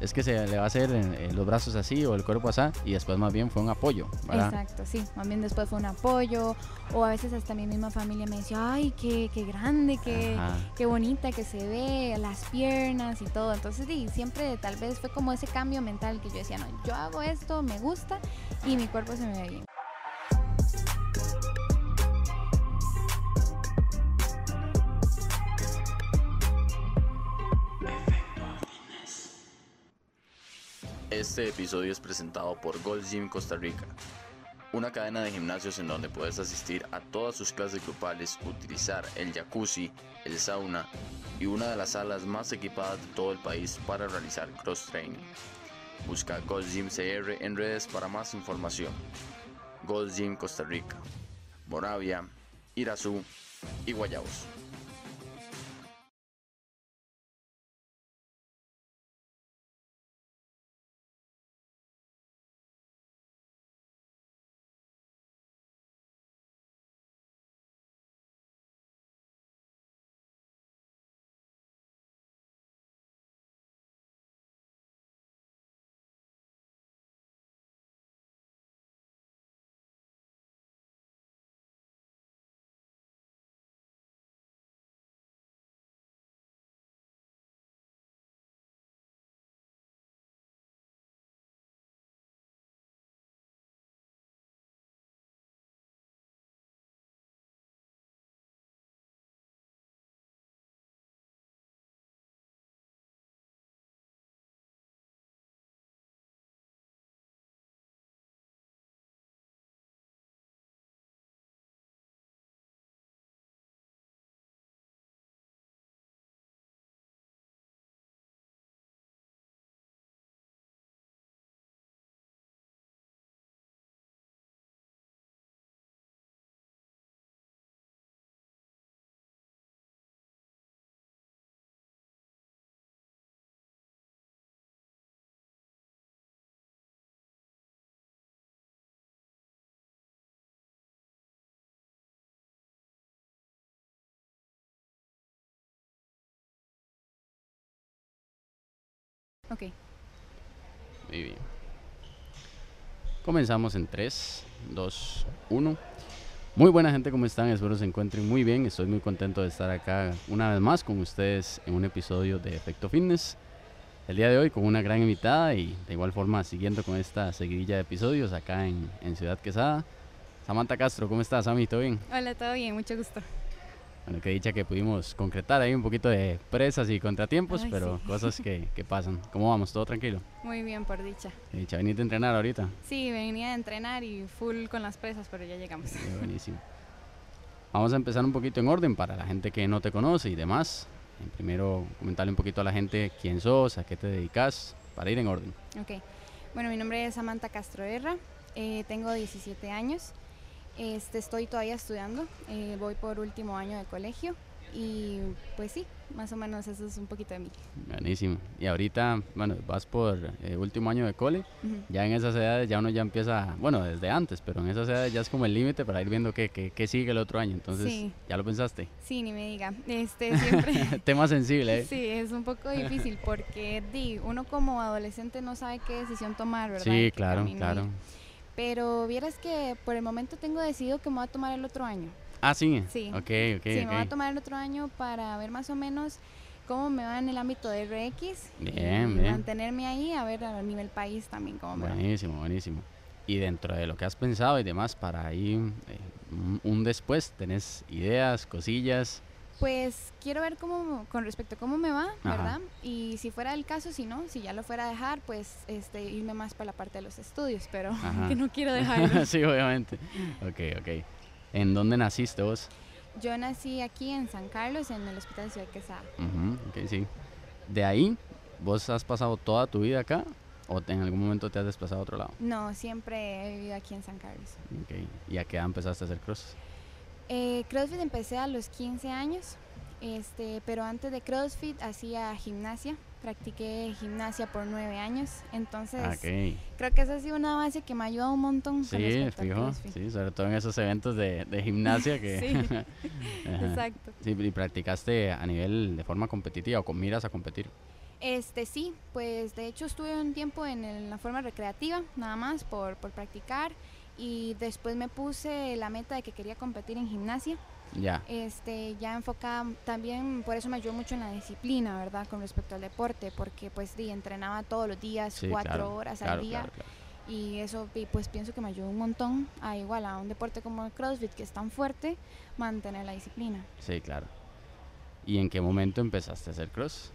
es que se le va a hacer eh, los brazos así o el cuerpo así y después más bien fue un apoyo, ¿verdad? Exacto, sí, más bien después fue un apoyo o a veces hasta mi misma familia me decía, ay, qué, qué grande, qué, Ajá. qué bonita que se ve, las piernas y todo. Entonces, sí, siempre tal vez fue como ese cambio mental que yo decía, no, yo hago esto, me gusta y mi cuerpo se me ve bien. Este episodio es presentado por Gold Gym Costa Rica, una cadena de gimnasios en donde puedes asistir a todas sus clases grupales, utilizar el jacuzzi, el sauna y una de las salas más equipadas de todo el país para realizar cross training. Busca Gold Gym CR en redes para más información. Gold Gym Costa Rica, Moravia, Irazú y Guayabos. Ok. Muy bien. Comenzamos en 3, 2, 1. Muy buena gente, ¿cómo están? Espero se encuentren muy bien. Estoy muy contento de estar acá una vez más con ustedes en un episodio de Efecto Fitness. El día de hoy con una gran invitada y de igual forma siguiendo con esta seguidilla de episodios acá en, en Ciudad Quesada. Samantha Castro, ¿cómo estás, Sammy? ¿Todo bien? Hola, todo bien, mucho gusto. Bueno, que dicha que pudimos concretar ahí un poquito de presas y contratiempos, Ay, pero sí. cosas que, que pasan. ¿Cómo vamos? ¿Todo tranquilo? Muy bien, por dicha. Que dicha, veniste a entrenar ahorita. Sí, venía a entrenar y full con las presas, pero ya llegamos. Sí, buenísimo. Vamos a empezar un poquito en orden para la gente que no te conoce y demás. Primero, comentarle un poquito a la gente quién sos, a qué te dedicas, para ir en orden. Ok. Bueno, mi nombre es Samantha Castro Herra, eh, tengo 17 años, este, estoy todavía estudiando, eh, voy por último año de colegio y pues sí, más o menos eso es un poquito de mí. Buenísimo. Y ahorita, bueno, vas por eh, último año de cole. Ya en esas edades ya uno ya empieza, bueno, desde antes, pero en esas edades ya es como el límite para ir viendo qué, qué, qué sigue el otro año. Entonces, Sí. ¿ya lo pensaste? Sí, ni me diga. Este, siempre... Tema sensible, ¿eh? Sí, es un poco difícil porque di, uno como adolescente no sabe qué decisión tomar, ¿verdad? Sí, ¿Qué claro, camino claro. Pero vieras que por el momento tengo decidido que me voy a tomar el otro año. Ah, sí. Sí. Ok, ok, sí, me voy a tomar el otro año para ver más o menos cómo me va en el ámbito de RX. Bien, y bien. mantenerme ahí, a ver a nivel país también cómo me va. Buenísimo, buenísimo. Y dentro de lo que has pensado y demás, para ahí eh, un después, ¿tenés ideas, cosillas? Pues quiero ver cómo, con respecto a cómo me va, Ajá. ¿verdad? Y si fuera el caso, si no, si ya lo fuera a dejar, pues este, irme más para la parte de los estudios, pero Ajá. que no quiero dejarlo. sí, obviamente. Ok, ok. ¿En dónde naciste vos? Yo nací aquí en San Carlos, en el Hospital Ciudad Quesada. Ujú, ok, sí. De ahí, ¿vos has pasado toda tu vida acá o en algún momento te has desplazado a otro lado? No, siempre he vivido aquí en San Carlos. Ok. ¿Y a qué edad empezaste a hacer cross? Eh, CrossFit empecé a los 15 años, este, pero antes de CrossFit hacía gimnasia, practiqué gimnasia por 9 años, entonces Ah, creo que esa ha sido una base que me ha ayudado un montón Sí, fijo. Sí, sobre todo en esos eventos de, de gimnasia que... Sí. Exacto. Sí, y practicaste a nivel de forma competitiva o con miras a competir. Este sí, pues de hecho estuve un tiempo en, el- la forma recreativa, nada más por, por practicar y después me puse la meta de que quería competir en gimnasia. Ya. Este, ya enfocada también, por eso me ayudó mucho en la disciplina, ¿verdad? Con respecto al deporte, porque pues sí, entrenaba todos los días, Sí, cuatro claro, horas claro, al día. claro. Y eso pi- pues pienso que me ayudó un montón a igual a un deporte como el CrossFit que es tan fuerte, mantener la disciplina. Sí, claro. ¿Y en qué momento empezaste a hacer cross?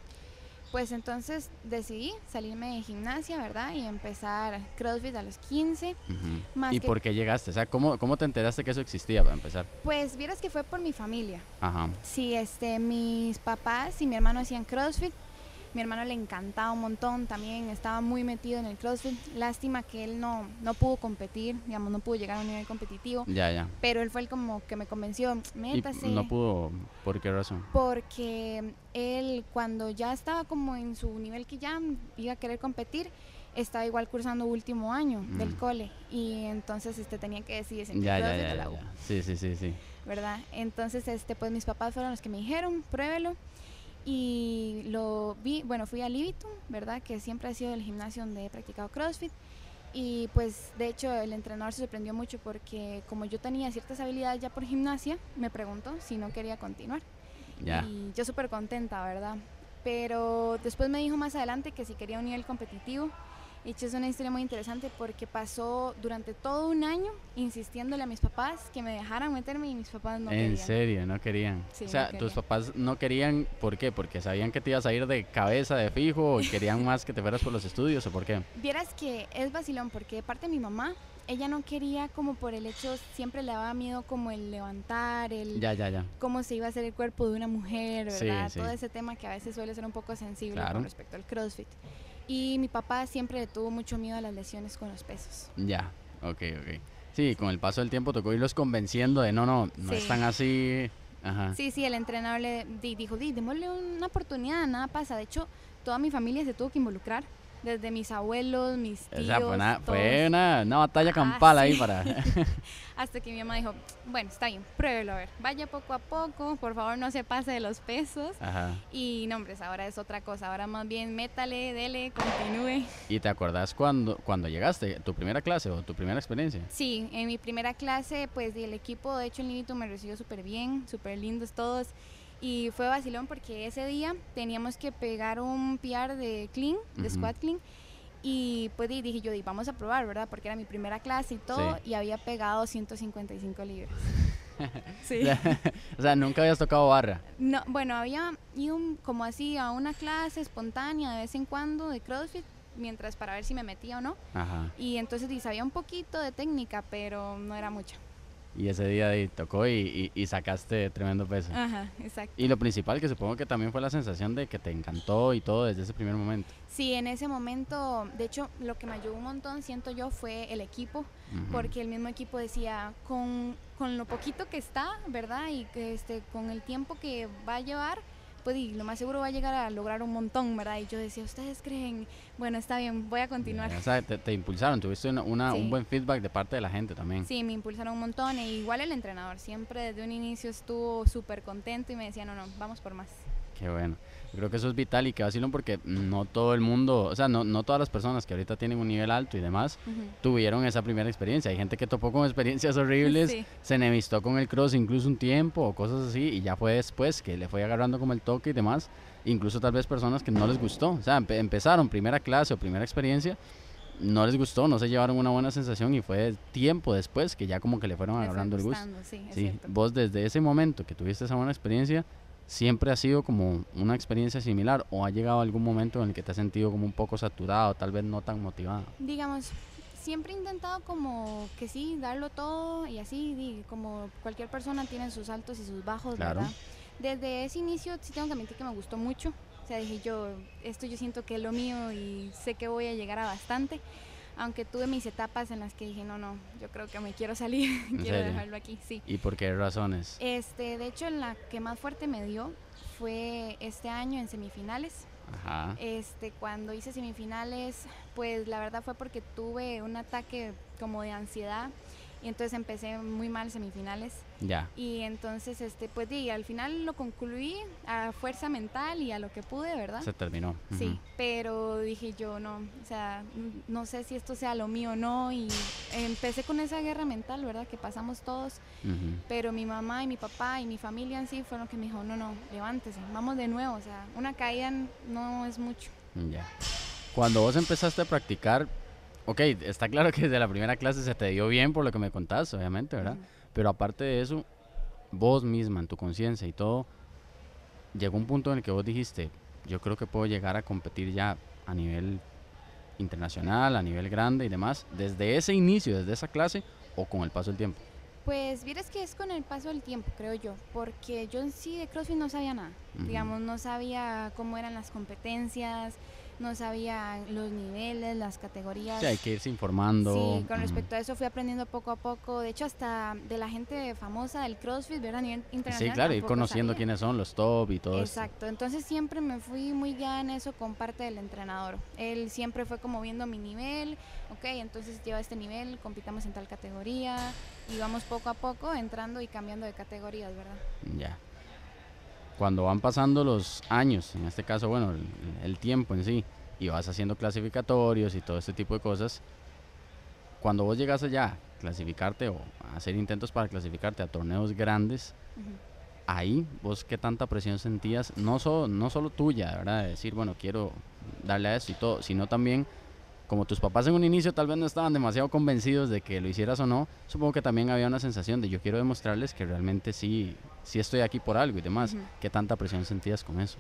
Pues entonces decidí salirme de gimnasia, ¿verdad? Y empezar CrossFit a los 15. Ujú. Más ¿Y que- por qué llegaste? O sea, ¿cómo, ¿cómo te enteraste que eso existía para empezar? Pues vieras que fue por mi familia. Ajá. Sí, este, mis papás y mi hermano hacían CrossFit. Mi hermano le encantaba un montón, también estaba muy metido en el CrossFit. Lástima que él no, no pudo competir, digamos, no pudo llegar a un nivel competitivo. Ya, ya. Pero él fue el como que me convenció, Y métase. no pudo, ¿por qué razón? porque él cuando ya estaba como en su nivel que ya iba a querer competir, estaba igual cursando último año del Mm. cole y entonces este tenía que decidir entre Ya, ya, ya, la U. Sí, sí, sí, sí. ¿verdad? Entonces este pues mis papás fueron los que me dijeron, pruébelo y lo vi, bueno, fui a Libitum, ¿verdad? Que siempre ha sido el gimnasio donde he practicado CrossFit y pues de hecho el entrenador se sorprendió mucho porque como yo tenía ciertas habilidades ya por gimnasia, me preguntó si no quería continuar. Ya. Y yo súper contenta, ¿verdad? Pero después me dijo más adelante que si quería un nivel competitivo. Y de hecho es una historia muy interesante porque pasó durante todo un año insistiéndole a mis papás que me dejaran meterme y mis papás no en querían. serio, no querían. Sí, o sea, no tus papás no querían, ¿por qué? Porque sabían que te ibas a ir de cabeza, de fijo, y querían más que te fueras por los estudios, ¿o por qué? Vieras que es vacilón porque de parte de mi mamá, ella no quería como por el hecho, siempre le daba miedo como el levantar, el Ya, ya, ya. cómo se iba a hacer el cuerpo de una mujer, Sí, ¿verdad? sí. Todo ese tema que a veces suele ser un poco sensible Claro. con respecto al CrossFit. Y mi papá siempre le tuvo mucho miedo a las lesiones con los pesos. Ya, ok, ok. Sí, con el paso del tiempo tocó irlos convenciendo de no, no, no Sí. están así. Ajá. Sí, sí, el entrenador le di- dijo, di, démosle una oportunidad, nada pasa. De hecho, toda mi familia se tuvo que involucrar, desde mis abuelos, mis tíos, o sea, fue una, fue todos. una, una batalla Ah, campal ahí sí. para... Hasta que mi mamá dijo, bueno, está bien, pruébelo a ver, vaya poco a poco, por favor no se pase de los pesos. Ajá. Y no, hombres, ahora es otra cosa, ahora más bien métale, dele, continúe. ¿Y te acordás cuando, cuando llegaste, tu primera clase o tu primera experiencia? Sí, en mi primera clase, pues el equipo, de hecho, el Nito me recibió súper bien, súper lindos todos. Y fue vacilón porque ese día teníamos que pegar un PR de clean, de Ujú. squat clean. Y pues di- dije yo, di, vamos a probar, ¿verdad? Porque era mi primera clase y todo. Sí. Y había pegado 155 libras. sí. o sea, nunca habías tocado barra. No, bueno, había ido como así a una clase espontánea de vez en cuando de CrossFit, mientras para ver si me metía o no. Ajá. Y entonces di, sabía un poquito de técnica, pero no era mucha. Y ese día ahí tocó y, y- y sacaste tremendo peso. Ajá, exacto. Y lo principal, que supongo que también fue la sensación de que te encantó y todo desde ese primer momento. Sí, en ese momento, de hecho, lo que me ayudó un montón, siento yo, fue el equipo, Ujú. porque el mismo equipo decía, con, con lo poquito que está, ¿verdad? Y que este, con el tiempo que va a llevar, pues y lo más seguro va a llegar a lograr un montón, ¿verdad? Y yo decía, ¿ustedes creen? Bueno, está bien, voy a continuar. Te, te impulsaron, tuviste una, una- Sí. un buen feedback de parte de la gente también. Sí, me impulsaron un montón, e igual el entrenador, siempre desde un inicio estuvo súper contento y me decía, no, no, vamos por más. Qué bueno. Creo que eso es vital y que vacilón porque no todo el mundo, o sea, no, no todas las personas que ahorita tienen un nivel alto y demás tuvieron esa primera experiencia. Hay gente que topó con experiencias horribles, Sí. se enemistó con el cross incluso un tiempo o cosas así y ya fue después que le fue agarrando como el toque y demás. Incluso tal vez personas que no les gustó. O sea, empe- empezaron primera clase o primera experiencia, no les gustó, no se llevaron una buena sensación y fue tiempo después que ya como que le fueron agarrando el gusto. Sí, vos desde ese momento que tuviste esa buena experiencia, siempre ha sido como una experiencia similar o ha llegado algún momento en el que te has sentido como un poco saturado, tal vez no tan motivado. digamos, siempre he intentado como que sí, darlo todo y así, como cualquier persona tiene sus altos y sus bajos, Claro. ¿verdad? Desde ese inicio sí tengo que admitir que me gustó mucho. O sea, dije yo, esto yo siento que es lo mío y sé que voy a llegar a bastante. Aunque tuve mis etapas en las que dije, no, no, yo creo que me quiero salir, quiero serio? dejarlo aquí, sí. ¿Y por qué razones? Este, de hecho, la que más fuerte me dio fue este año en semifinales. Ajá. Este, cuando hice semifinales, pues la verdad fue porque tuve un ataque como de ansiedad y entonces empecé muy mal semifinales. Ya. Y entonces, este, pues di, al final lo concluí a fuerza mental y a lo que pude, ¿verdad? Se terminó. Sí, Ujú. pero dije yo no, o sea, no sé si esto sea lo mío o no y empecé con esa guerra mental, ¿verdad? Que pasamos todos, Ujú. pero mi mamá y mi papá y mi familia en sí fueron los que me dijo, no, no, levántese, vamos de nuevo, o sea, una caída no es mucho. Ya. Cuando vos empezaste a practicar, ok, está claro que desde la primera clase se te dio bien por lo que me contaste, obviamente, ¿verdad? Pero aparte de eso, vos misma, en tu conciencia y todo, llegó un punto en el que vos dijiste, yo creo que puedo llegar a competir ya a nivel internacional, a nivel grande y demás, desde ese inicio, desde esa clase o con el paso del tiempo. Pues vieras que es con el paso del tiempo, creo yo, porque yo en sí de CrossFit no sabía nada. Digamos, no sabía cómo eran las competencias, no sabía los niveles, las categorías. Sí, hay que irse informando. Sí, con respecto a eso fui aprendiendo poco a poco. De hecho, hasta de la gente famosa del CrossFit, ¿verdad? A nivel internacional. Sí, claro, ir conociendo sabía. quiénes son los top y todo. Exacto, entonces siempre me fui muy guiada en eso con parte del entrenador. Él siempre fue como viendo mi nivel, ok, entonces lleva este nivel, compitamos en tal categoría y vamos poco a poco entrando y cambiando de categorías, ¿verdad? Ya. Cuando van pasando los años, en este caso, bueno, el, el tiempo en sí, y vas haciendo clasificatorios y todo este tipo de cosas, cuando vos llegas allá a clasificarte o a hacer intentos para clasificarte a torneos grandes, ahí vos qué tanta presión sentías, no, solo no solo tuya, ¿verdad? De decir, bueno, quiero darle a esto y todo, sino también, como tus papás en un inicio tal vez no estaban demasiado convencidos de que lo hicieras o no, supongo que también había una sensación de yo quiero demostrarles que realmente sí, sí estoy aquí por algo y demás. ¿Qué tanta presión sentías con eso?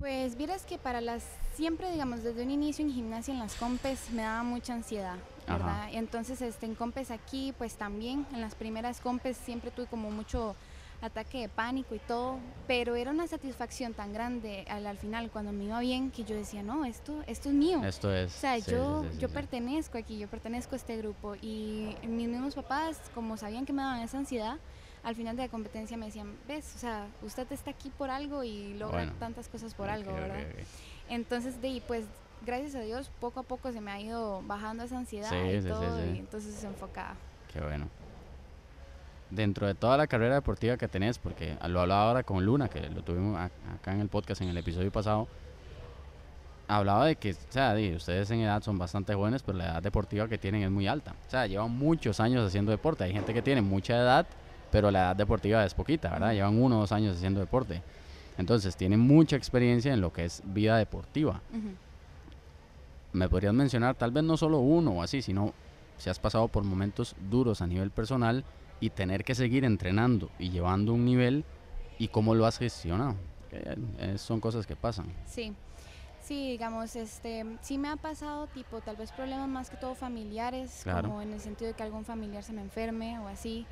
Pues vieras que para las, siempre digamos desde un inicio en gimnasia en las compes me daba mucha ansiedad. ¿verdad? Entonces este, en compes aquí pues también, en las primeras compes siempre tuve como mucho ataque de pánico y todo, pero era una satisfacción tan grande al, al final cuando me iba bien que yo decía, no, esto, esto es mío. Esto es... O sea, sí, yo, sí, sí, sí, yo pertenezco aquí, yo pertenezco a este grupo y mis mismos papás, como sabían que me daban esa ansiedad, al final de la competencia me decían, ves, o sea, usted está aquí por algo y logra Bueno. tantas cosas por algo, ¿verdad? Entonces, de ahí, pues, gracias a Dios, poco a poco se me ha ido bajando esa ansiedad y todo, y entonces se enfocaba. Qué bueno. Dentro de toda la carrera deportiva que tenés, porque lo hablaba ahora con Luna, que lo tuvimos ac- acá en el podcast en el episodio pasado, hablaba de que, o sea, ustedes en edad son bastante jóvenes, pero la edad deportiva que tienen es muy alta. O sea, llevan muchos años haciendo deporte. Hay gente que tiene mucha edad, pero la edad deportiva es poquita, ¿verdad? Llevan uno o dos años haciendo deporte. Entonces, tienen mucha experiencia en lo que es vida deportiva. ¿Me podrías mencionar tal vez no solo uno o así, sino si has pasado por momentos duros a nivel personal y tener que seguir entrenando y llevando un nivel y cómo lo has gestionado? Que, eh, son cosas que pasan. Sí, sí, digamos, este, sí me ha pasado, tipo, tal vez problemas más que todo familiares, Claro. como en el sentido de que algún familiar se me enferme o así,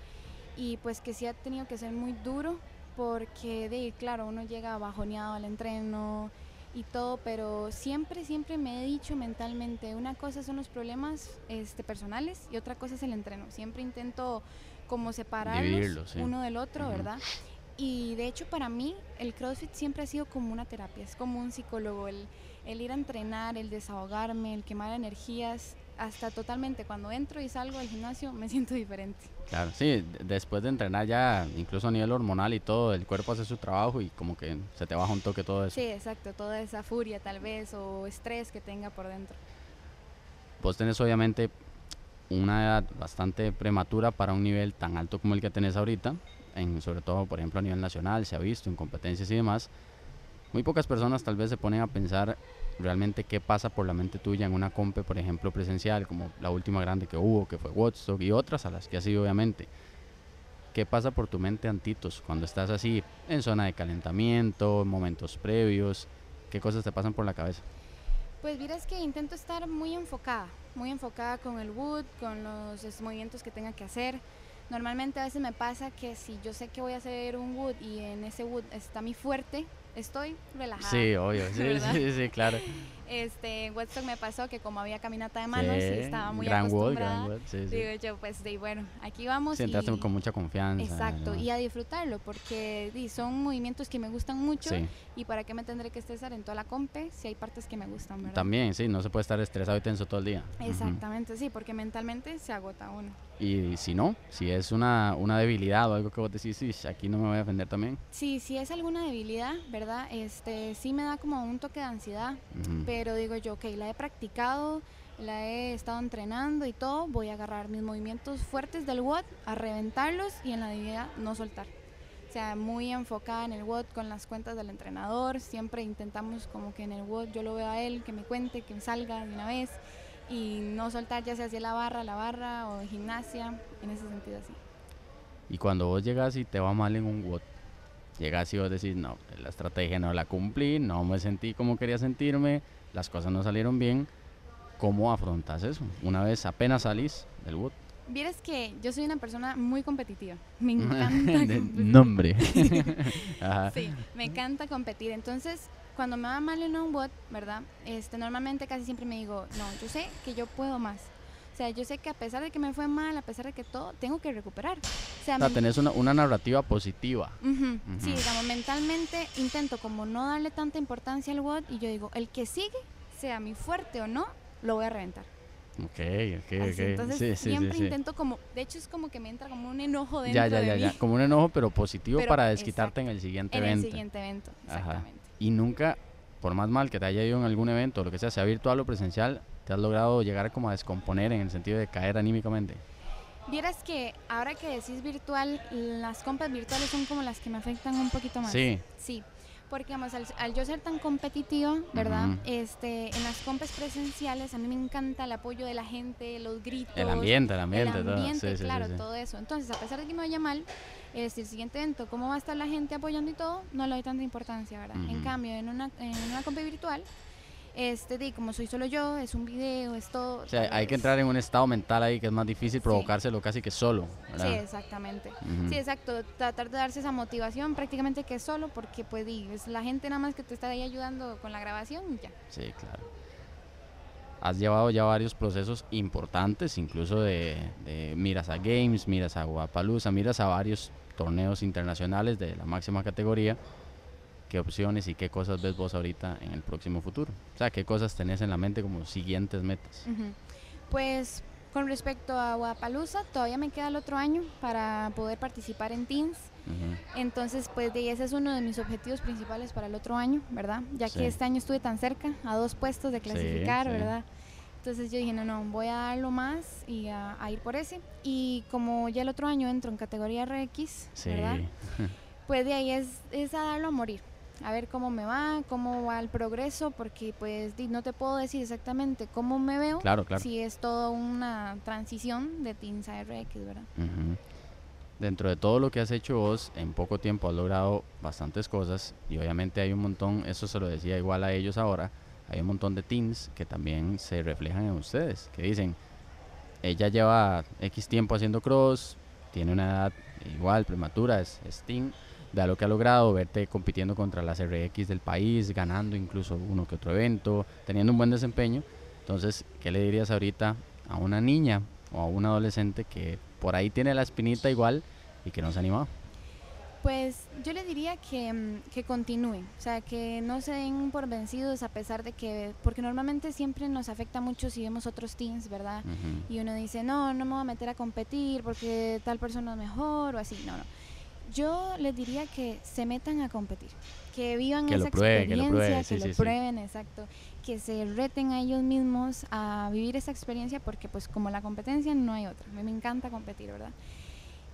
y pues que sí ha tenido que ser muy duro, porque, de, claro, uno llega bajoneado al entreno y todo, pero siempre, siempre me he dicho mentalmente, una cosa son los problemas este, personales y otra cosa es el entreno. Siempre intento como separarlos sí. uno del otro. ¿verdad? Y de hecho para mí el CrossFit siempre ha sido como una terapia, es como un psicólogo, el, el ir a entrenar, el desahogarme, el quemar energías, hasta totalmente cuando entro y salgo del gimnasio me siento diferente. Claro, sí, después de entrenar ya, incluso a nivel hormonal y todo, el cuerpo hace su trabajo y como que se te baja un toque todo eso. Sí, exacto, toda esa furia tal vez o estrés que tenga por dentro. Vos tenés obviamente una edad bastante prematura para un nivel tan alto como el que tenés ahorita, en, sobre todo, por ejemplo, a nivel nacional, se ha visto en competencias y demás. Muy pocas personas tal vez se ponen a pensar realmente qué pasa por la mente tuya en una compe, por ejemplo, presencial, como la última grande que hubo, que fue Woodstock, y otras a las que ha sido obviamente. ¿Qué pasa por tu mente antitos cuando estás así en zona de calentamiento, en momentos previos? ¿Qué cosas te pasan por la cabeza? Pues miras que intento estar muy enfocada, muy enfocada con el wood, con los movimientos que tenga que hacer. Normalmente a veces me pasa que si yo sé que voy a hacer un wood y en ese wood está mi fuerte, estoy relajada. Sí, obvio, sí, sí, sí, claro. Este, en Woodstock me pasó que como había caminata de manos Sí, y estaba muy Gran acostumbrada, Gran sí, sí. digo yo, pues de bueno, aquí vamos. Sí, entraste y- con mucha confianza. Exacto, ¿no? y a disfrutarlo, porque di, son movimientos que me gustan mucho Sí, y para qué me tendré que estresar en toda la compe si hay partes que me gustan, ¿verdad? también, sí, no se puede estar estresado y tenso todo el día. Exactamente, sí, porque mentalmente se agota uno. Y si no, si es una, una debilidad o algo que vos decís, "Ish, aquí no me voy a defender también. Sí, si es alguna debilidad, ¿verdad? Este, sí me da como un toque de ansiedad, Ujú. pero digo yo, ok, la he practicado, la he estado entrenando y todo, voy a agarrar mis movimientos fuertes del WOD, a reventarlos y en la debilidad no soltar. O sea, muy enfocada en el WOD con las cuentas del entrenador, siempre intentamos como que en el WOD yo lo veo a él, que me cuente, que me salga de una vez y no soltar ya sea hacia la barra, la barra o gimnasia, en ese sentido así. Y cuando vos llegas y te va mal en un WOD, llegas y vos decís, no, la estrategia no la cumplí, no me sentí como quería sentirme, las cosas no salieron bien. ¿Cómo afrontas eso? Una vez apenas salís del WOD. Vieras que yo soy una persona muy competitiva, me encanta nombre. Sí, me encanta competir. Entonces, cuando me va mal en un bot, ¿verdad? Este, normalmente casi siempre me digo, no, yo sé que yo puedo más. O sea, yo sé que a pesar de que me fue mal, a pesar de que todo, tengo que recuperar. O sea, O sea, tenés una, una narrativa positiva. Sí, digamos, mentalmente intento como no darle tanta importancia al WOD y yo digo, el que sigue, sea mi fuerte o no, lo voy a reventar. Ok, ok, Así, ok. entonces Sí, sí, sí, siempre sí. intento como, de hecho es como que me entra como un enojo dentro Ya, ya, de ya, mí ya. Como un enojo, pero positivo Pero, para desquitarte exacto, en el siguiente en el evento. siguiente evento. Ajá. Exactamente. Y nunca, por más mal que te haya ido en algún evento, lo que sea, sea virtual o presencial, te has logrado llegar como a descomponer en el sentido de caer anímicamente. Vieras que ahora que decís virtual, las compras virtuales son como las que me afectan un poquito más. Sí, Sí, porque digamos, al, al yo ser tan competitiva, ¿verdad? Este, en las compras presenciales a mí me encanta el apoyo de la gente, los gritos. el ambiente, el el ambiente, todo. Sí, sí, claro, sí. todo eso. Entonces, a pesar de que me vaya mal, este, el siguiente evento, cómo va a estar la gente apoyando y todo, no le doy tanta importancia, ¿verdad? En cambio, en una, en una compra virtual, este, di, como soy solo yo, es un video, es todo. O sea, hay que entrar en un estado mental ahí que es más difícil Sí. provocárselo casi que solo. Sí, exactamente. Sí, exacto. Tratar de darse esa motivación prácticamente que solo, porque pues di, es la gente nada más que te está ahí ayudando con la grabación y ya. Sí, claro. Has llevado ya varios procesos importantes, incluso de, de miras a Games, miras a Guapalooza, miras a varios torneos internacionales de la máxima categoría. ¿Qué opciones y qué cosas ves vos ahorita en el próximo futuro? O sea, ¿qué cosas tenés en la mente como siguientes metas? Pues con respecto a Guapalooza, todavía me queda el otro año para poder participar en Teams. Entonces, pues de ese es uno de mis objetivos principales para el otro año, ¿verdad? Ya Sí. que este año estuve tan cerca, a dos puestos de clasificar, sí. ¿verdad? Entonces yo dije, no, no, voy a darlo más y a, a ir por ese. Y como ya el otro año entro en categoría RX, ¿verdad? Pues de ahí es, es a darlo a morir. A ver cómo me va, cómo va el progreso, porque pues no te puedo decir exactamente cómo me veo claro, claro. si es toda una transición de Teams a RX, ¿verdad? Dentro de todo lo que has hecho vos, en poco tiempo has logrado bastantes cosas y obviamente hay un montón, eso se lo decía igual a ellos ahora, hay un montón de teens que también se reflejan en ustedes, que dicen, ella lleva X tiempo haciendo cross, tiene una edad igual, prematura, es, es teen, vea lo que ha logrado, verte compitiendo contra las RX del país, ganando incluso uno que otro evento, teniendo un buen desempeño. Entonces, ¿qué le dirías ahorita a una niña o a un adolescente que por ahí tiene la espinita igual y que no se ha animado? Pues yo le diría que, mm, que continúen, o sea, que no se den por vencidos a pesar de que, porque normalmente siempre nos afecta mucho si vemos otros teams, ¿verdad? Y uno dice, no, no me voy a meter a competir porque tal persona es mejor o así, no, no. Yo les diría que se metan a competir, que vivan Que esa prueben, que lo experiencia, prueben, sí, que sí, lo sí. prueben, exacto, que se reten a ellos mismos a vivir esa experiencia porque pues como la competencia no hay otra. A mí me encanta competir, ¿verdad?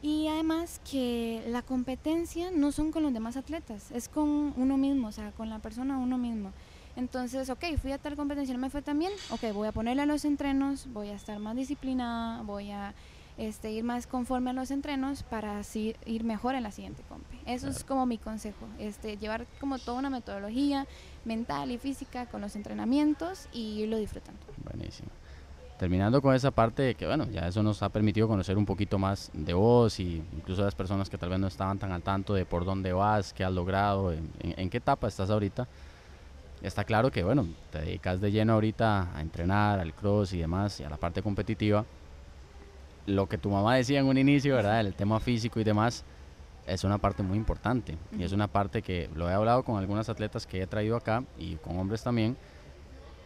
Y además que la competencia no son con los demás atletas, es con uno mismo, o sea, con la persona uno mismo. Entonces, ok, fui a tal competencia, no me fue tan bien, ok, voy a ponerle a los entrenos, voy a estar más disciplinada, voy a este, ir más conforme a los entrenos para así ir mejor en la siguiente compe. Eso es como mi consejo, este, llevar como toda una metodología mental y física con los entrenamientos y irlo disfrutando. Buenísimo. Terminando con esa parte de que, bueno, ya eso nos ha permitido conocer un poquito más de vos y incluso de las personas que tal vez no estaban tan al tanto de por dónde vas, qué has logrado, en- en qué etapa estás ahorita. está claro que, bueno, te dedicas de lleno ahorita a entrenar, al cross y demás, y a la parte competitiva. Lo que tu mamá decía en un inicio, ¿verdad? El tema físico y demás, es una parte muy importante. Y es una parte que lo he hablado con algunas atletas que he traído acá y con hombres también.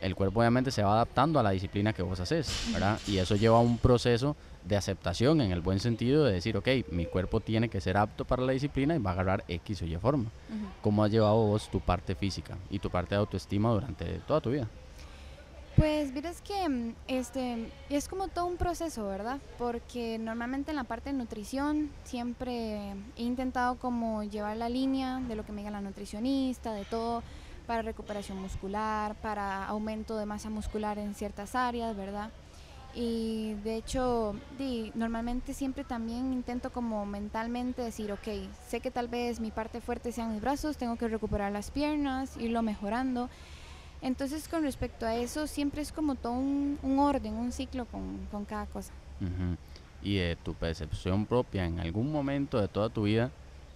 El cuerpo obviamente se va adaptando a la disciplina que vos haces, ¿verdad? Y eso lleva a un proceso de aceptación en el buen sentido de decir, ok, mi cuerpo tiene que ser apto para la disciplina y va a agarrar X o Y forma. ¿Cómo has llevado vos tu parte física y tu parte de autoestima durante toda tu vida? Pues miras que mm, este es como todo un proceso, ¿verdad? Porque normalmente en la parte de nutrición siempre he intentado como llevar la línea de lo que me diga la nutricionista, de todo para recuperación muscular, para aumento de masa muscular en ciertas áreas, ¿verdad? Y de hecho, normalmente siempre también intento como mentalmente decir, ok, sé que tal vez mi parte fuerte sean mis brazos, tengo que recuperar las piernas, irlo mejorando. Entonces con respecto a eso, siempre es como todo un, orden, un ciclo con, con cada cosa. Y de tu percepción propia, en algún momento de toda tu vida,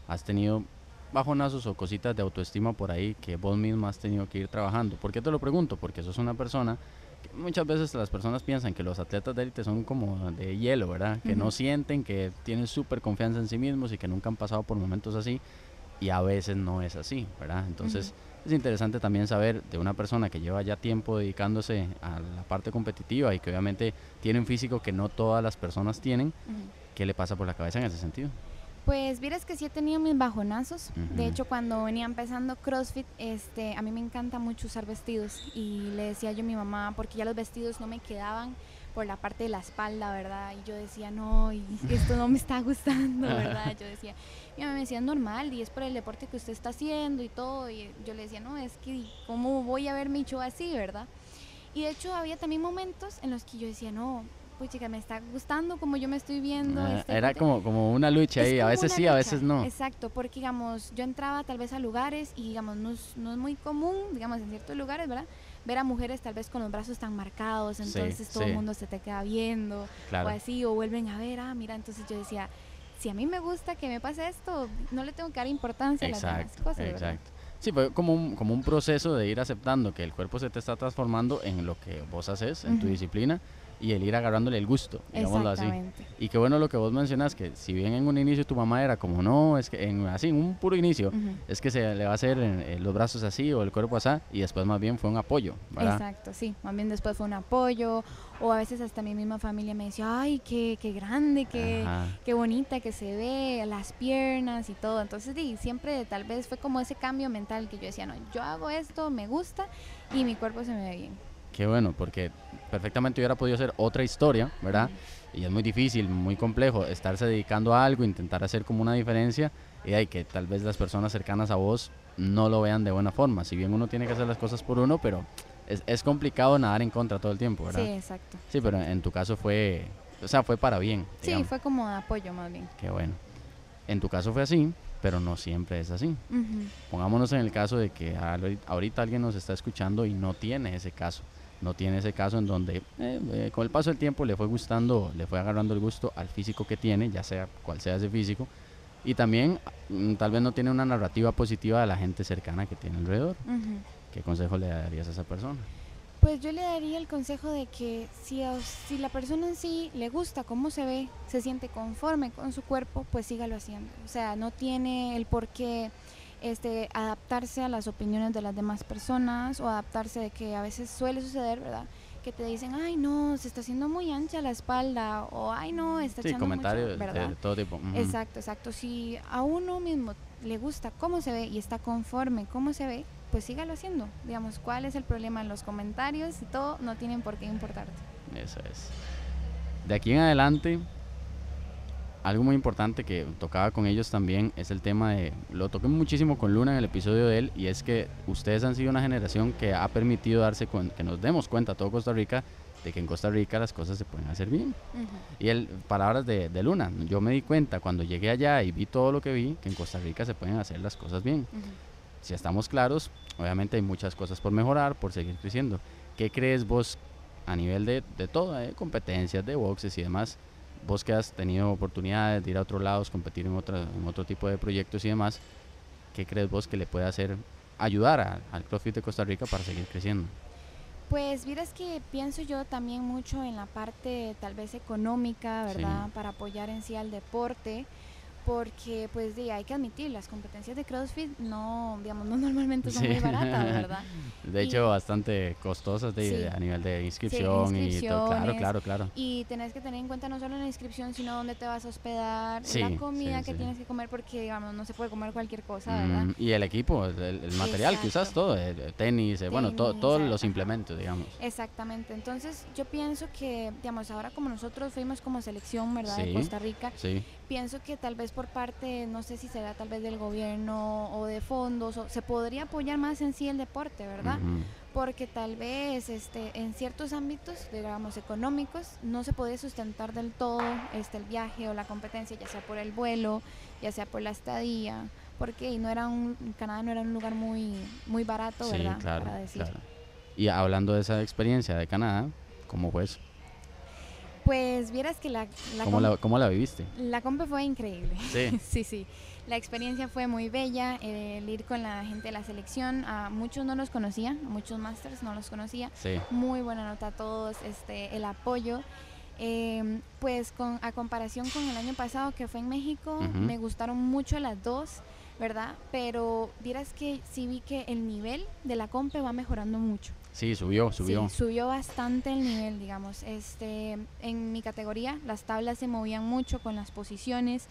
has tenido bajonazos o cositas de autoestima por ahí que vos mismo has tenido que ir trabajando. ¿Por qué te lo pregunto? Porque sos una persona muchas veces las personas piensan que los atletas de élite son como de hielo, ¿verdad? Que no sienten, que tienen súper confianza en sí mismos y que nunca han pasado por momentos así. Y a veces no es así, ¿verdad? Entonces es interesante también saber de una persona que lleva ya tiempo dedicándose a la parte competitiva y que obviamente tiene un físico que no todas las personas tienen, ¿qué le pasa por la cabeza en ese sentido? Pues vieras que sí he tenido mis bajonazos. De hecho, cuando venía empezando CrossFit, este, a mí me encanta mucho usar vestidos. Y le decía yo a mi mamá, porque ya los vestidos no me quedaban por la parte de la espalda, ¿verdad? Y yo decía, no, y esto no me está gustando, ¿verdad? Yo decía, mi mamá me decía, normal, y es por el deporte que usted está haciendo y todo. Y yo le decía, no, es que, ¿cómo voy a ver mi show así, verdad? Y de hecho había también momentos en los que yo decía, no, pues chica, me está gustando como yo me estoy viendo. Ah, este era como, como una lucha ahí, a veces sí, a veces no. Exacto, porque digamos, yo entraba tal vez a lugares y digamos, no es, no es muy común, digamos, en ciertos lugares, ¿verdad? Ver a mujeres tal vez con los brazos tan marcados, entonces todo el mundo se te queda viendo, o así, o vuelven a ver, ah, mira, entonces yo decía, si a mí me gusta que me pase esto, no le tengo que dar importancia a las demás cosas. Exacto. Sí, fue como un, como un proceso de ir aceptando que el cuerpo se te está transformando en lo que vos haces, en tu disciplina, y el ir agarrándole el gusto, digámoslo así. Y qué bueno lo que vos mencionas, que si bien en un inicio tu mamá era como, no, es que en, así, en un puro inicio, es que se le va a hacer los brazos así o el cuerpo así, y después más bien fue un apoyo, ¿verdad? Exacto, sí, más bien después fue un apoyo, o a veces hasta mi misma familia me decía, ay, qué, qué grande, qué, qué bonita que se ve, las piernas y todo. Entonces, sí, siempre tal vez fue como ese cambio mental que yo decía, no, yo hago esto, me gusta y mi cuerpo se me ve bien. Qué bueno, porque perfectamente hubiera podido ser otra historia, ¿verdad? Y es muy difícil, muy complejo estarse dedicando a algo, intentar hacer como una diferencia y hay que tal vez las personas cercanas a vos no lo vean de buena forma. Si bien uno tiene que hacer las cosas por uno, pero es, es complicado nadar en contra todo el tiempo, ¿verdad? Sí, exacto. Sí, pero en tu caso fue, o sea, fue para bien. Sí, fue como apoyo más bien. Qué bueno. En tu caso fue así, pero no siempre es así. Pongámonos en el caso de que ahorita alguien nos está escuchando y no tiene ese caso no tiene ese caso en donde eh, eh, con el paso del tiempo le fue gustando, le fue agarrando el gusto al físico que tiene, ya sea cual sea ese físico, y también mm, tal vez no tiene una narrativa positiva de la gente cercana que tiene alrededor. ¿Qué consejo le darías a esa persona? Pues yo le daría el consejo de que si, si la persona en sí le gusta cómo se ve, se siente conforme con su cuerpo, pues sígalo haciendo. O sea, no tiene el por qué este, adaptarse a las opiniones de las demás personas o adaptarse de que a veces suele suceder, ¿verdad? Que te dicen, ay no, se está haciendo muy ancha la espalda o ay no, está sí, comentarios de todo tipo. Exacto, exacto. Si a uno mismo le gusta cómo se ve y está conforme cómo se ve, pues sígalo haciendo. Digamos, ¿cuál es el problema en los comentarios y todo? No tienen por qué importarte. Eso es. De aquí en adelante, algo muy importante que tocaba con ellos también es el tema de, lo toqué muchísimo con Luna en el episodio de él, y es que ustedes han sido una generación que ha permitido darse que nos demos cuenta a todo Costa Rica de que en Costa Rica las cosas se pueden hacer bien. Y él, palabras de, Luna, yo me di cuenta cuando llegué allá y vi todo lo que vi, que en Costa Rica se pueden hacer las cosas bien. Si estamos claros, obviamente hay muchas cosas por mejorar, por seguir creciendo. ¿Qué crees vos a nivel de, de todo, de competencias, de boxes y demás? Vos que has tenido oportunidades de ir a otros lados, competir en, otra, en otro tipo de proyectos y demás, ¿qué crees vos que le puede hacer ayudar al CrossFit de Costa Rica para seguir creciendo? Pues miras que pienso yo también mucho en la parte tal vez económica, ¿verdad? Para apoyar en sí al deporte porque pues de, hay que admitir, las competencias de CrossFit no, digamos, no normalmente son muy baratas, ¿verdad? De hecho, bastante costosas de, a nivel de inscripción y todo, claro, claro, claro. Y tenés que tener en cuenta no solo la inscripción, sino dónde te vas a hospedar, la comida que tienes que comer, porque digamos, no se puede comer cualquier cosa, ¿verdad? Mm, y el equipo, el, material que usas, todo, el, tenis, eh, bueno, todo, todos los implementos, digamos. Exactamente, entonces yo pienso que, digamos, ahora como nosotros fuimos como selección, ¿verdad? de Costa Rica, pienso que tal vez por parte, no sé si será tal vez del gobierno o de fondos, o se podría apoyar más en sí el deporte, ¿verdad? Porque tal vez este, en ciertos ámbitos, digamos, económicos, no se puede sustentar del todo este, el viaje o la competencia, ya sea por el vuelo, ya sea por la estadía, porque no era un, Canadá no era un lugar muy, muy barato, ¿verdad? Claro, Claro. Y hablando de esa experiencia de Canadá, ¿cómo fue eso? Pues vieras que la... ¿Cómo, la, ¿Cómo, la, viviste? La compa fue increíble. Sí. sí, sí. La experiencia fue muy bella, el ir con la gente de la selección, a muchos no los conocía, muchos masters no los conocía. Sí. Muy buena nota a todos, este, el apoyo. Em, pues con, a comparación con el año pasado que fue en México, me gustaron mucho las dos. ¿verdad? Pero dirás que sí vi que el nivel de la compe va mejorando mucho. Sí, subió, subió. Sí, subió bastante el nivel, digamos. Este, en mi categoría las tablas se movían mucho con las posiciones.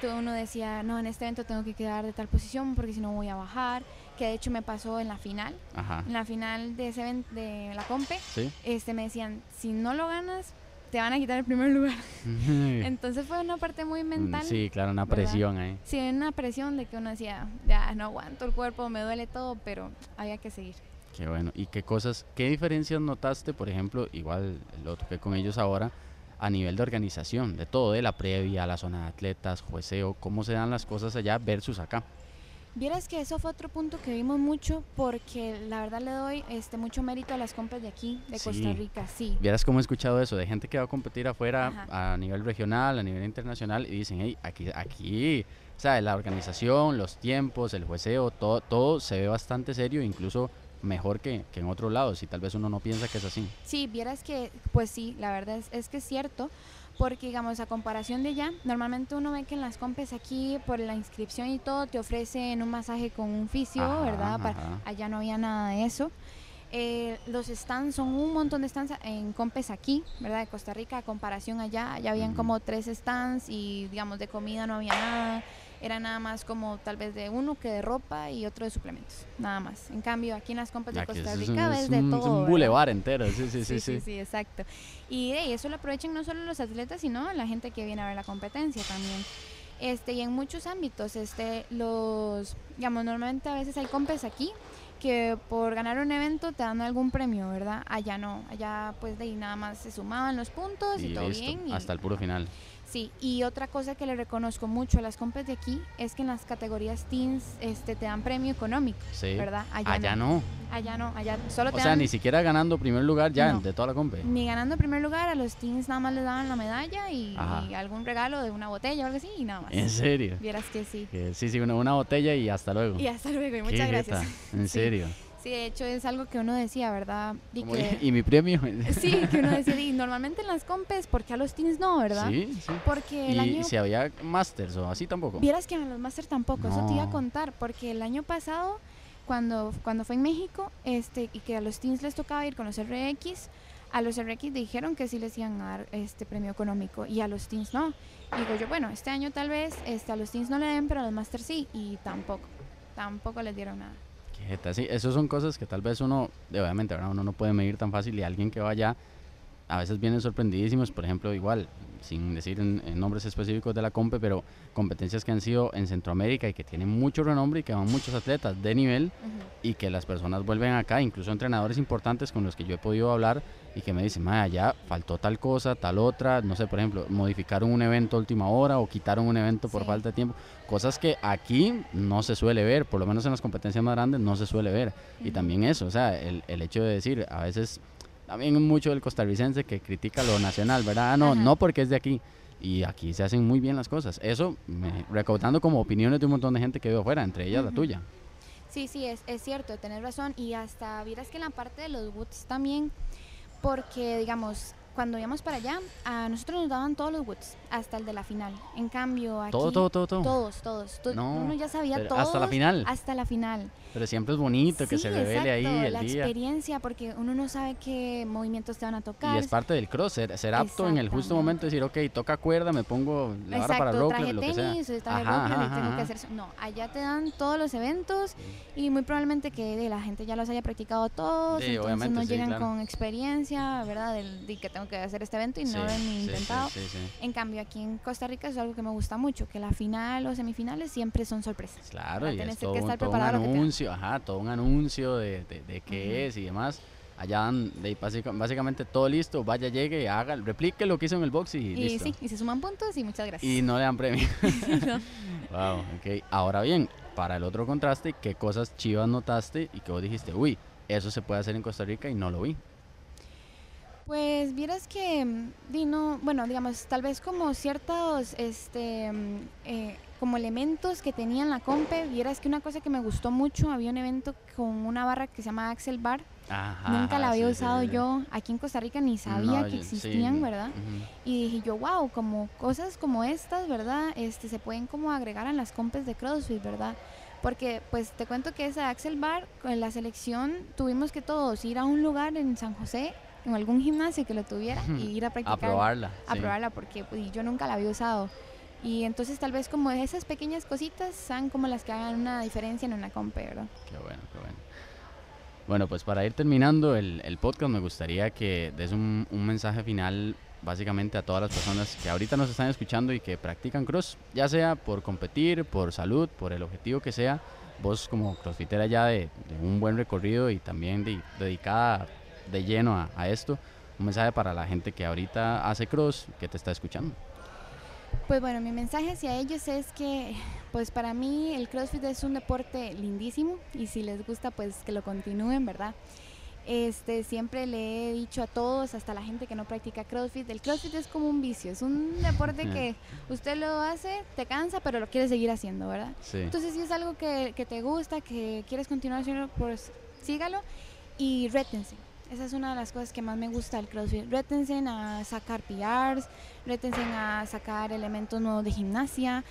Todo uno decía, no, en este evento tengo que quedar de tal posición porque si no voy a bajar. Que de hecho me pasó en la final. Ajá. En la final de, ese de la compe. ¿Sí? Este, me decían, si no lo ganas, te van a quitar el primer lugar. Entonces fue una parte muy mental. Sí, claro, una presión ahí. Sí, una presión de que uno decía, ya no aguanto el cuerpo, me duele todo, pero había que seguir. Qué bueno. ¿Y qué cosas, qué diferencias notaste, por ejemplo, igual lo toqué con ellos ahora, a nivel de organización, de todo, de la previa, la zona de atletas, jueceo, cómo se dan las cosas allá versus acá? Vieras que eso fue otro punto que vimos mucho porque la verdad le doy este mucho mérito a las compras de aquí, de Costa Rica, sí. Vieras cómo he escuchado eso, de gente que va a competir afuera a nivel regional, a nivel internacional y dicen, hey, aquí, aquí, o sea, la organización, los tiempos, el jueceo, todo, todo se ve bastante serio, incluso mejor que, que en otros lados y tal vez uno no piensa que es así. Sí, vieras que, pues sí, la verdad es, es que es cierto porque digamos a comparación de allá, normalmente uno ve que en las compes aquí por la inscripción y todo te ofrecen un masaje con un fisio, ¿verdad? allá no había nada de eso. Eh, los stands son un montón de stands en compes aquí, ¿verdad? De Costa Rica, a comparación allá, allá habían como tres stands y digamos de comida no había nada era nada más como tal vez de uno que de ropa y otro de suplementos, nada más. En cambio, aquí en las compras de Costa Rica ves de todo. Es un bulevar entero, sí sí sí, sí sí, exacto. Y eso lo aprovechan no solo los atletas, sino la gente que viene a ver la competencia también. Este, y en muchos ámbitos, este, los, digamos, normalmente a veces hay compes aquí que por ganar un evento te dan algún premio, ¿verdad? Allá no, allá pues de ahí nada más se sumaban los puntos y, todo bien. hasta el puro final. Sí, y otra cosa que le reconozco mucho a las compes de aquí es que en las categorías teens este, te dan premio económico, sí. ¿verdad? Allá, no. Allá no, allá solo te O sea, ni siquiera ganando primer lugar ya de toda la compe. Ni ganando primer lugar, a los teens nada más les daban la medalla y, algún regalo de una botella o algo así y nada más. ¿En serio? Vieras que sí. sí, sí, una, una, botella y hasta luego. Y hasta luego, y muchas gracias. ¿En serio? Sí, de hecho es algo que uno decía, ¿verdad? Y, mi premio. Sí, que uno decía, y normalmente en las compes, porque a los teens no, verdad? Sí, sí. Porque el ¿Y si había masters o así tampoco? Vieras que en los masters tampoco, eso te iba a contar, porque el año pasado, cuando, cuando fue en México, este, y que a los teens les tocaba ir con los RX, a los RX dijeron que sí les iban a dar este premio económico y a los teens no. digo yo, bueno, este año tal vez este, a los teens no le den, pero a los masters sí, y tampoco, tampoco les dieron nada. Sí, esas son cosas que tal vez uno, obviamente, uno no puede medir tan fácil y alguien que vaya a veces vienen sorprendidísimos, por ejemplo, igual, sin decir en, nombres específicos de la COMPE, pero competencias que han sido en Centroamérica y que tienen mucho renombre y que van muchos atletas de nivel y que las personas vuelven acá, incluso entrenadores importantes con los que yo he podido hablar y que me dicen, ya faltó tal cosa, tal otra, no sé, por ejemplo, modificaron un evento a última hora o quitaron un evento por falta de tiempo, cosas que aquí no se suele ver, por lo menos en las competencias más grandes no se suele ver. Y también eso, o sea, el, el hecho de decir, a veces también mucho del costarricense que critica lo nacional, ¿verdad? Ah, no, no porque es de aquí. Y aquí se hacen muy bien las cosas. Eso, me, recaudando como opiniones de un montón de gente que vive afuera, entre ellas la tuya. Sí, sí, es, es cierto, tenés razón. Y hasta, vieras que en la parte de los woods también, porque digamos, cuando íbamos para allá, a nosotros nos daban todos los woods, hasta el de la final. En cambio, aquí... Todo, todo, todo, todo. Todos, todos. To- No, Uno ya sabía todos. hasta la final. Hasta la final. Pero siempre es bonito que se revele ahí el la día. experiencia, porque uno no sabe qué movimientos te van a tocar. Y es parte del cross, ser, ser apto en el justo momento, decir, ok, toca cuerda, me pongo la vara para traje lo que sea. tenis, o traje Ajá, rope, ajá, tengo ajá. que hacer. No, allá te dan todos los eventos y muy probablemente que de la gente ya los haya practicado todos, Sí, entonces no sí, llegan claro. con experiencia, ¿verdad? Del, de que tengo que hacer este evento y no lo ni sí, intentado. En cambio, aquí en Costa Rica es algo que me gusta mucho, que la final o semifinales siempre son sorpresas. Claro, y es todo, un- estar todo anuncio, ajá, todo un anuncio de, de, de qué es y demás. Allá dan de, básica- básicamente todo listo, vaya, llegue, haga, replique lo que hizo en el box y, Y listo. sí, y se suman puntos y muchas gracias. Y no le dan premio. No. wow, ok. Ahora bien, para el otro contraste, ¿qué cosas chivas notaste y que vos dijiste, uy, eso se puede hacer en Costa Rica y no lo vi? Pues vieras que, mm, di, no, bueno, digamos, tal vez como ciertos, este, mm, eh, como elementos que tenía en la compe, vieras que una cosa que me gustó mucho, había un evento con una barra que se llama Axel Bar, Ajá, nunca la había sí, usado sí, sí. yo, aquí en Costa Rica ni sabía No, que existían, ¿verdad? Y dije yo, wow, como cosas como estas, ¿verdad? Este, se pueden como agregar en las compes de CrossFit, ¿verdad? Porque pues te cuento que esa Axel Bar, con la selección, tuvimos que todos ir a un lugar en San José, en algún gimnasio que lo tuviera, y ir a A practicar. probarla. A sí. probarla, porque pues, yo nunca la había usado. Y entonces tal vez como esas pequeñas cositas sean como las que hagan una diferencia en una compe, ¿verdad? Qué bueno, qué bueno. Bueno, pues para ir terminando el, el podcast, me gustaría que des un, un mensaje final básicamente a todas las personas que ahorita nos están escuchando y que practican cross, ya sea por competir, por salud, por el objetivo que sea. Vos como crossfitera ya de, de un buen recorrido y también de- dedicada de lleno a, a esto, un mensaje para la gente que ahorita hace cross, que te está escuchando. Pues bueno, mi mensaje hacia ellos es que, pues para mí el CrossFit es un deporte lindísimo y si les gusta, pues que lo continúen, ¿verdad? Este, siempre le he dicho a todos, hasta la gente que no practica CrossFit, el CrossFit es como un vicio, es un deporte que usted lo hace, te cansa, pero lo quiere seguir haciendo, ¿verdad? Sí. Entonces, si es algo que, que te gusta, que quieres continuar haciendo, pues sígalo y rétense. Esa es una de las cosas que más me gusta del CrossFit. Rétense a sacar PRs, rétense a sacar elementos nuevos de gimnasia,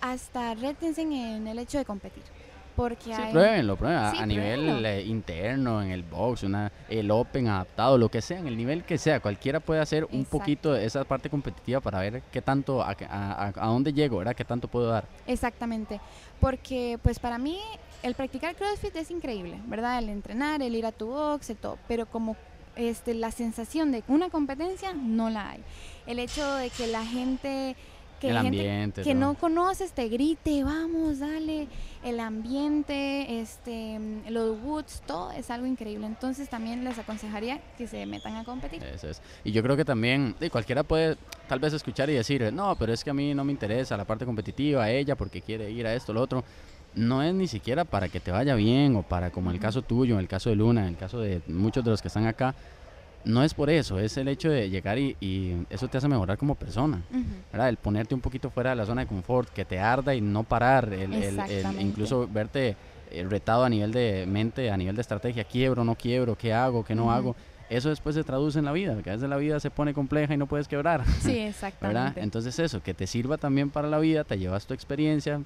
hasta rétense en el hecho de competir. Porque Sí, hay... pruébenlo, prueben. A- Sí, a nivel pruébenlo. eh, interno, en el box, una, el open adaptado, lo que sea, en el nivel que sea. Cualquiera puede hacer un poquito de esa parte competitiva para ver qué tanto, a, a- a- a dónde llego, ¿verdad? Qué tanto puedo dar. Exactamente, porque pues para mí el practicar CrossFit es increíble, ¿verdad? El entrenar, el ir a tu box, el todo, pero como este, la sensación de una competencia no la hay. El hecho de que la gente, que el la gente ambiente. que todo. no conoces te grite, vamos, dale, el ambiente, este, los woods, todo es algo increíble. Entonces también les aconsejaría que se metan a competir. Eso es. Y yo creo que también eh, cualquiera puede tal vez escuchar y decir, no, pero es que a mí no me interesa la parte competitiva, ella porque quiere ir a esto, lo otro. No es ni siquiera para que te vaya bien o para, como el caso tuyo, en el caso de Luna, en el caso de muchos de los que están acá, no es por eso, es el hecho de llegar y, y eso te hace mejorar como persona. ¿verdad? El ponerte un poquito fuera de la zona de confort, que te arda y no parar, el, el- el- Exactamente. incluso verte eh, retado a nivel de mente, a nivel de estrategia, quiebro, no quiebro, qué hago, qué no hago. Eso después se traduce en la vida, porque a veces la vida se pone compleja y no puedes quebrar, Sí, ¿verdad? exactamente. Entonces eso, que te sirva también para la vida, te llevas tu experiencia,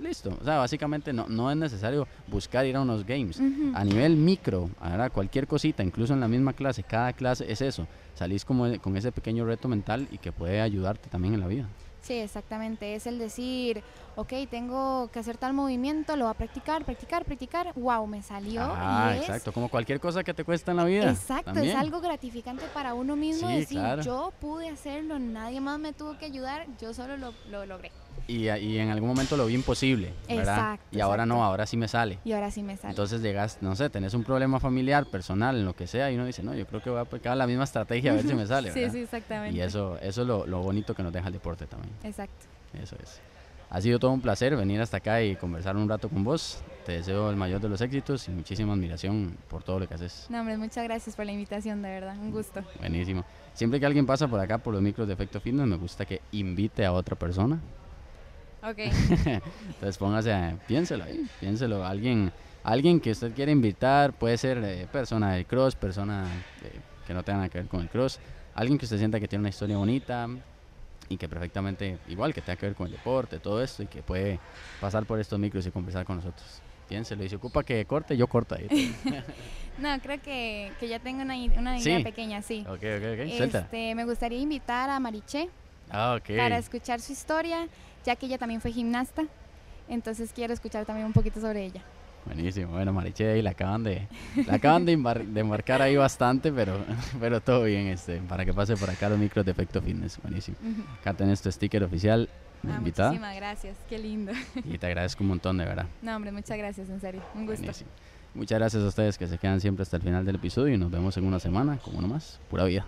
listo. O sea, básicamente no, no es necesario buscar ir a unos games. A nivel micro, ¿verdad? cualquier cosita, incluso en la misma clase, cada clase es eso. Salís como e- con ese pequeño reto mental y que puede ayudarte también en la vida. Sí, exactamente. Es el decir, ok, tengo que hacer tal movimiento, lo voy a practicar, practicar, practicar. Wow, me salió. Ah, y es- exacto, como cualquier cosa que te cuesta en la vida. Exacto, también. es algo gratificante para uno mismo Sí, decir, claro. yo pude hacerlo, nadie más me tuvo que ayudar, yo solo lo, lo logré. Y, y en algún momento lo vi imposible, ¿verdad? Exacto, y ahora no, ahora sí me sale. Y ahora sí me sale. Entonces llegas, no sé, tenés un problema familiar, personal, en lo que sea, y uno dice, no, yo creo que voy a aplicar la misma estrategia a ver si me sale, sí, sí, exactamente. Y eso, eso es lo, lo bonito que nos deja el deporte también. Exacto. Eso es. Ha sido todo un placer venir hasta acá y conversar un rato con vos. Te deseo el mayor de los éxitos y muchísima admiración por todo lo que haces. No, hombre, muchas gracias por la invitación, de verdad, un gusto. Buenísimo. Siempre que alguien pasa por acá por los micros de Efecto Fitness, me gusta que invite a otra persona. Ok. Entonces póngase, a- piénselo ahí, piénselo. Alguien, alguien que usted quiere invitar, puede ser eh, persona del cross, persona eh, que no tenga nada que ver con el cross, alguien que usted sienta que tiene una historia bonita y que perfectamente, igual que tenga que ver con el deporte, todo esto, y que puede pasar por estos micros y conversar con nosotros. Piénselo y se ocupa que corte, yo corto ahí. no, creo que, que ya tengo una, una idea pequeña, sí. Ok, ok, ok. Este, me gustaría invitar a Mariché ah, okay. para escuchar su historia, ya que ella también fue gimnasta. Entonces quiero escuchar también un poquito sobre ella. Buenísimo, bueno Mariche la acaban de, la acaban de, embarcar ahí bastante, pero, pero todo bien, este, para que pase por acá los micros de Efecto Fitness, buenísimo. Acá tenés tu sticker oficial ah, invitada. Muchísimas gracias, qué lindo. Y te agradezco un montón, de verdad. No, hombre, muchas gracias, en serio, un gusto. Muchas gracias a ustedes que se quedan siempre hasta el final del episodio y nos vemos en una semana, como nomás, pura vida.